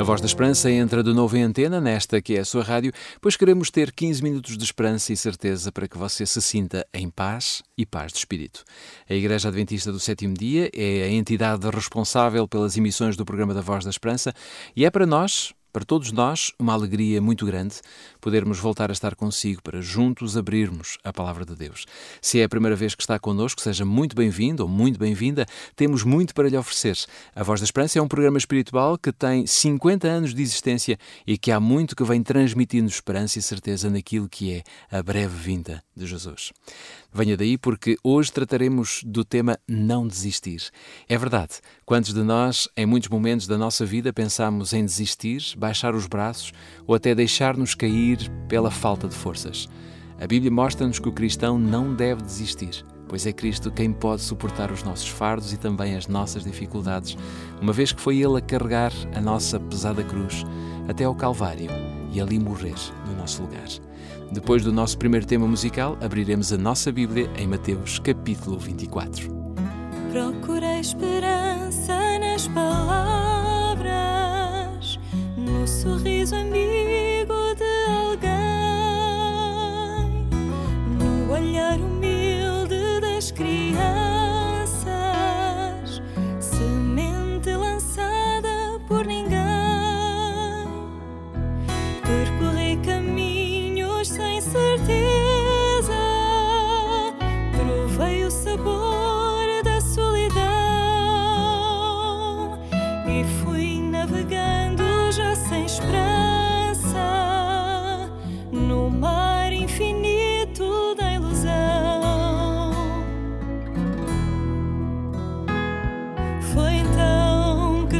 A Voz da Esperança entra de novo em antena, nesta que é a sua rádio, pois queremos ter 15 minutos de esperança e certeza para que você se sinta em paz e paz de espírito. A Igreja Adventista do Sétimo Dia é a entidade responsável pelas emissões do programa da Voz da Esperança e é para nós, para todos nós, uma alegria muito grande podermos voltar a estar consigo para juntos abrirmos a palavra de Deus. Se é a primeira vez que está connosco, seja muito bem-vindo ou muito bem-vinda. Temos muito para lhe oferecer. A Voz da Esperança é um programa espiritual que tem 50 anos de existência e que há muito que vem transmitindo esperança e certeza naquilo que é a breve vinda de Jesus. Venha daí porque hoje trataremos do tema não desistir. É verdade, quantos de nós, em muitos momentos da nossa vida, pensamos em desistir, baixar os braços ou até deixar-nos cair pela falta de forças? A Bíblia mostra-nos que o cristão não deve desistir, pois é Cristo quem pode suportar os nossos fardos e também as nossas dificuldades, uma vez que foi Ele a carregar a nossa pesada cruz até ao Calvário e ali morrer no nosso lugar. Depois do nosso primeiro tema musical, abriremos a nossa Bíblia em Mateus capítulo 24. Procurei esperança nas palavras, no sorriso amigo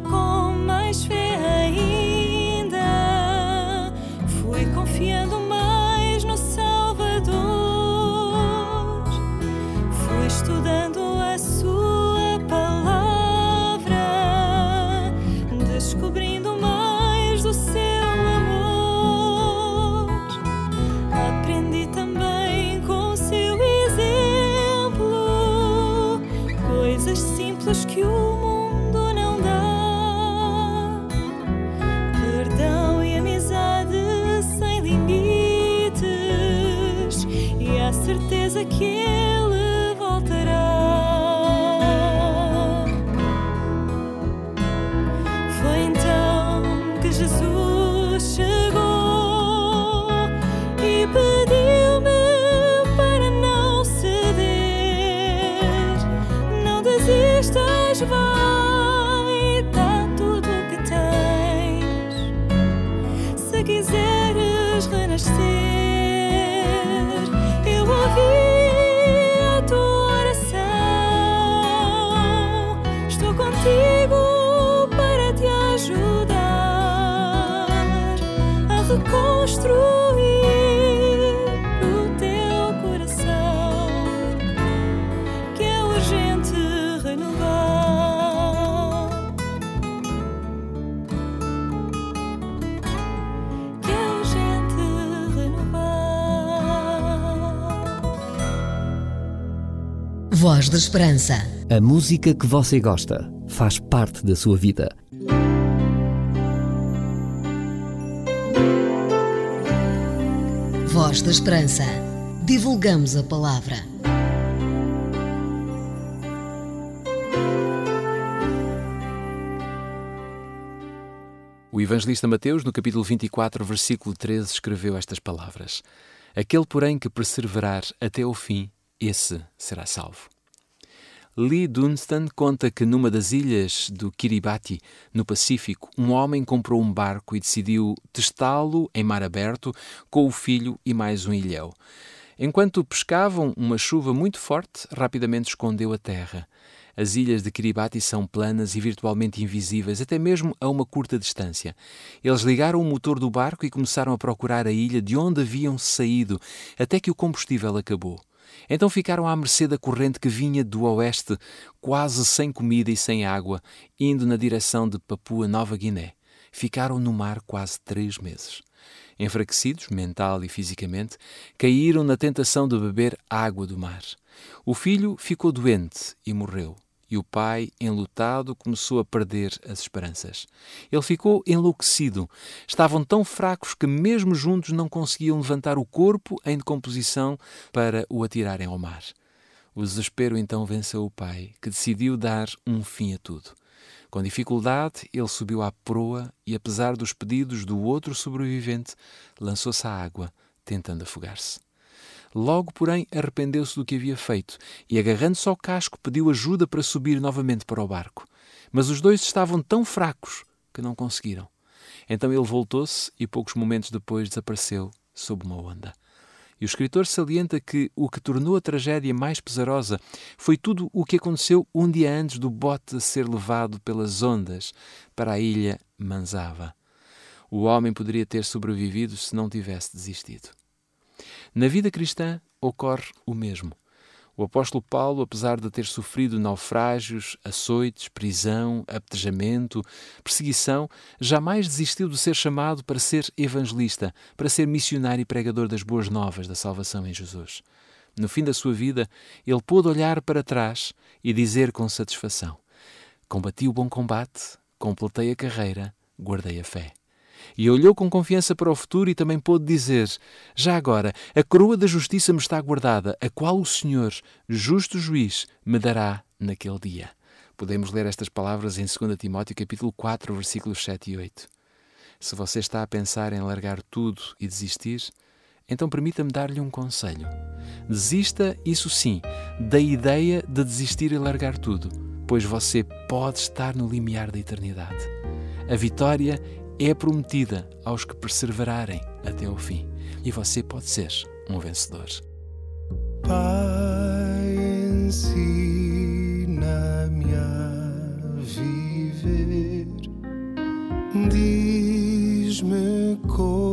com mais fé ainda. Fui confiando Voz da Esperança. A música que você gosta faz parte da sua vida. Voz da Esperança. Divulgamos a palavra. O evangelista Mateus, no capítulo 24, versículo 13, escreveu estas palavras: Aquele, porém, que perseverar até o fim, esse será salvo. Lee Dunstan conta que numa das ilhas do Kiribati, no Pacífico, um homem comprou um barco e decidiu testá-lo em mar aberto com o filho e mais um ilhéu. Enquanto pescavam, uma chuva muito forte rapidamente escondeu a terra. As ilhas de Kiribati são planas e virtualmente invisíveis, até mesmo a uma curta distância. Eles ligaram o motor do barco e começaram a procurar a ilha de onde haviam saído, até que o combustível acabou. Então ficaram à mercê da corrente que vinha do oeste, quase sem comida e sem água, indo na direção de Papua Nova Guiné. Ficaram no mar quase três meses. Enfraquecidos, mental e fisicamente, caíram na tentação de beber água do mar. O filho ficou doente e morreu e o pai, enlutado, começou a perder as esperanças. Ele ficou enlouquecido. Estavam tão fracos que, mesmo juntos, não conseguiam levantar o corpo em decomposição para o atirarem ao mar. O desespero então venceu o pai, que decidiu dar um fim a tudo. Com dificuldade, ele subiu à proa e, apesar dos pedidos do outro sobrevivente, lançou-se à água, tentando afogar-se. Logo, porém, arrependeu-se do que havia feito e, agarrando-se ao casco, pediu ajuda para subir novamente para o barco. Mas os dois estavam tão fracos que não conseguiram. Então ele voltou-se e, poucos momentos depois, desapareceu sob uma onda. E o escritor salienta que o que tornou a tragédia mais pesarosa foi tudo o que aconteceu um dia antes do bote ser levado pelas ondas para a ilha Manzava. O homem poderia ter sobrevivido se não tivesse desistido. Na vida cristã ocorre o mesmo. O apóstolo Paulo, apesar de ter sofrido naufrágios, açoites, prisão, apedrejamento, perseguição, jamais desistiu de ser chamado para ser evangelista, para ser missionário e pregador das boas novas da salvação em Jesus. No fim da sua vida, ele pôde olhar para trás e dizer com satisfação: Combati o bom combate, completei a carreira, guardei a fé. E olhou com confiança para o futuro e também pôde dizer: Já agora, a coroa da justiça me está guardada, a qual o Senhor, justo juiz, me dará naquele dia. Podemos ler estas palavras em 2 Timóteo capítulo 4, versículos 7 e 8. Se você está a pensar em largar tudo e desistir, então permita-me dar-lhe um conselho. Desista, isso sim, da ideia de desistir e largar tudo, pois você pode estar no limiar da eternidade. A vitória é prometida aos que perseverarem até ao fim. E você pode ser um vencedor. Pai, ensina-me a viver. Diz-me como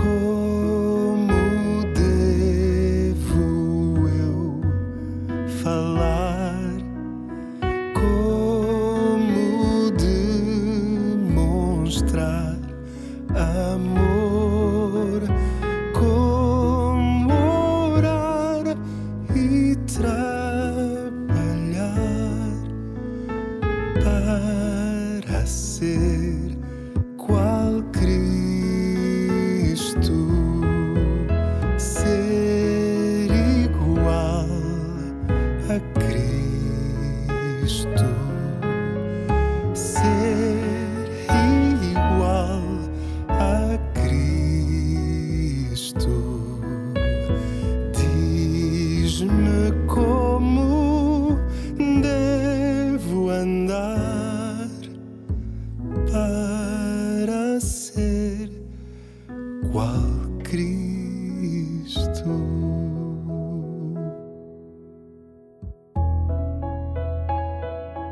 Como devo eu falar? Como demonstrar amor? Como orar e trabalhar para ser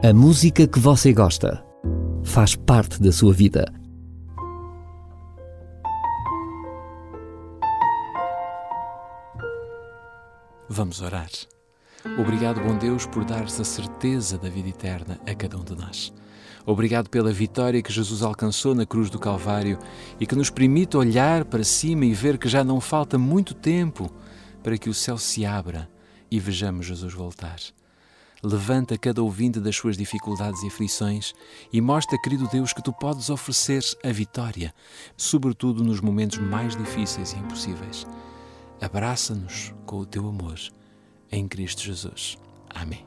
A música que você gosta faz parte da sua vida. Vamos orar. Obrigado, bom Deus, por dar-se a certeza da vida eterna a cada um de nós. Obrigado pela vitória que Jesus alcançou na cruz do Calvário e que nos permite olhar para cima e ver que já não falta muito tempo para que o céu se abra e vejamos Jesus voltar. Levanta cada ouvinte das suas dificuldades e aflições e mostra, querido Deus, que tu podes oferecer a vitória, sobretudo nos momentos mais difíceis e impossíveis. Abraça-nos com o teu amor, em Cristo Jesus. Amém.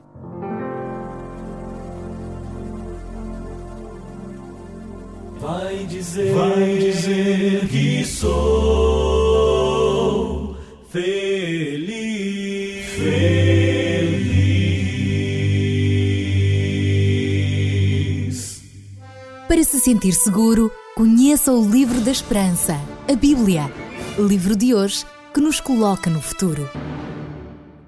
Vai dizer, vai dizer que sou feliz, se sentir seguro, conheça o Livro da Esperança, a Bíblia. Livro de hoje que nos coloca no futuro.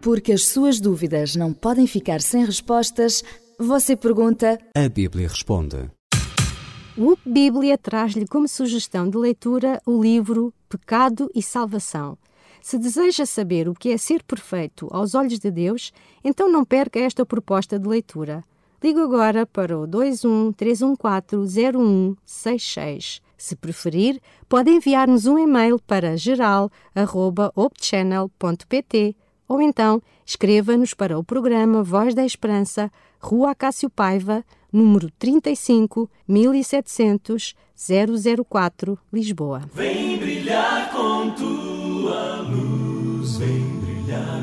Porque as suas dúvidas não podem ficar sem respostas, você pergunta: A Bíblia responde. O Bíblia traz-lhe como sugestão de leitura o livro Pecado e Salvação. Se deseja saber o que é ser perfeito aos olhos de Deus, então não perca esta proposta de leitura. Ligue agora para o 21 314 0166. Se preferir, pode enviar-nos um e-mail para geral.opchannel.pt ou então escreva-nos para o programa Voz da Esperança, Rua Acácio Paiva, número 35 1700 004, Lisboa. Vem brilhar com tua luz, vem brilhar,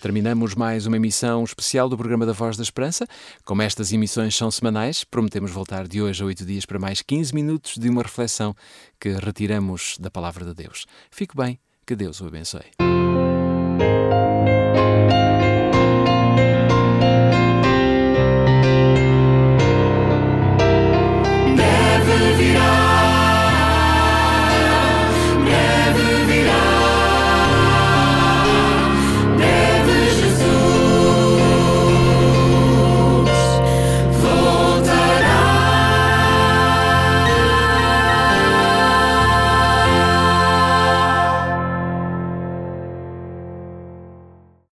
Terminamos mais uma emissão especial do programa da Voz da Esperança. Como estas emissões são semanais, prometemos voltar de hoje a oito dias para mais 15 minutos de uma reflexão que retiramos da Palavra de Deus. Fique bem, que Deus o abençoe.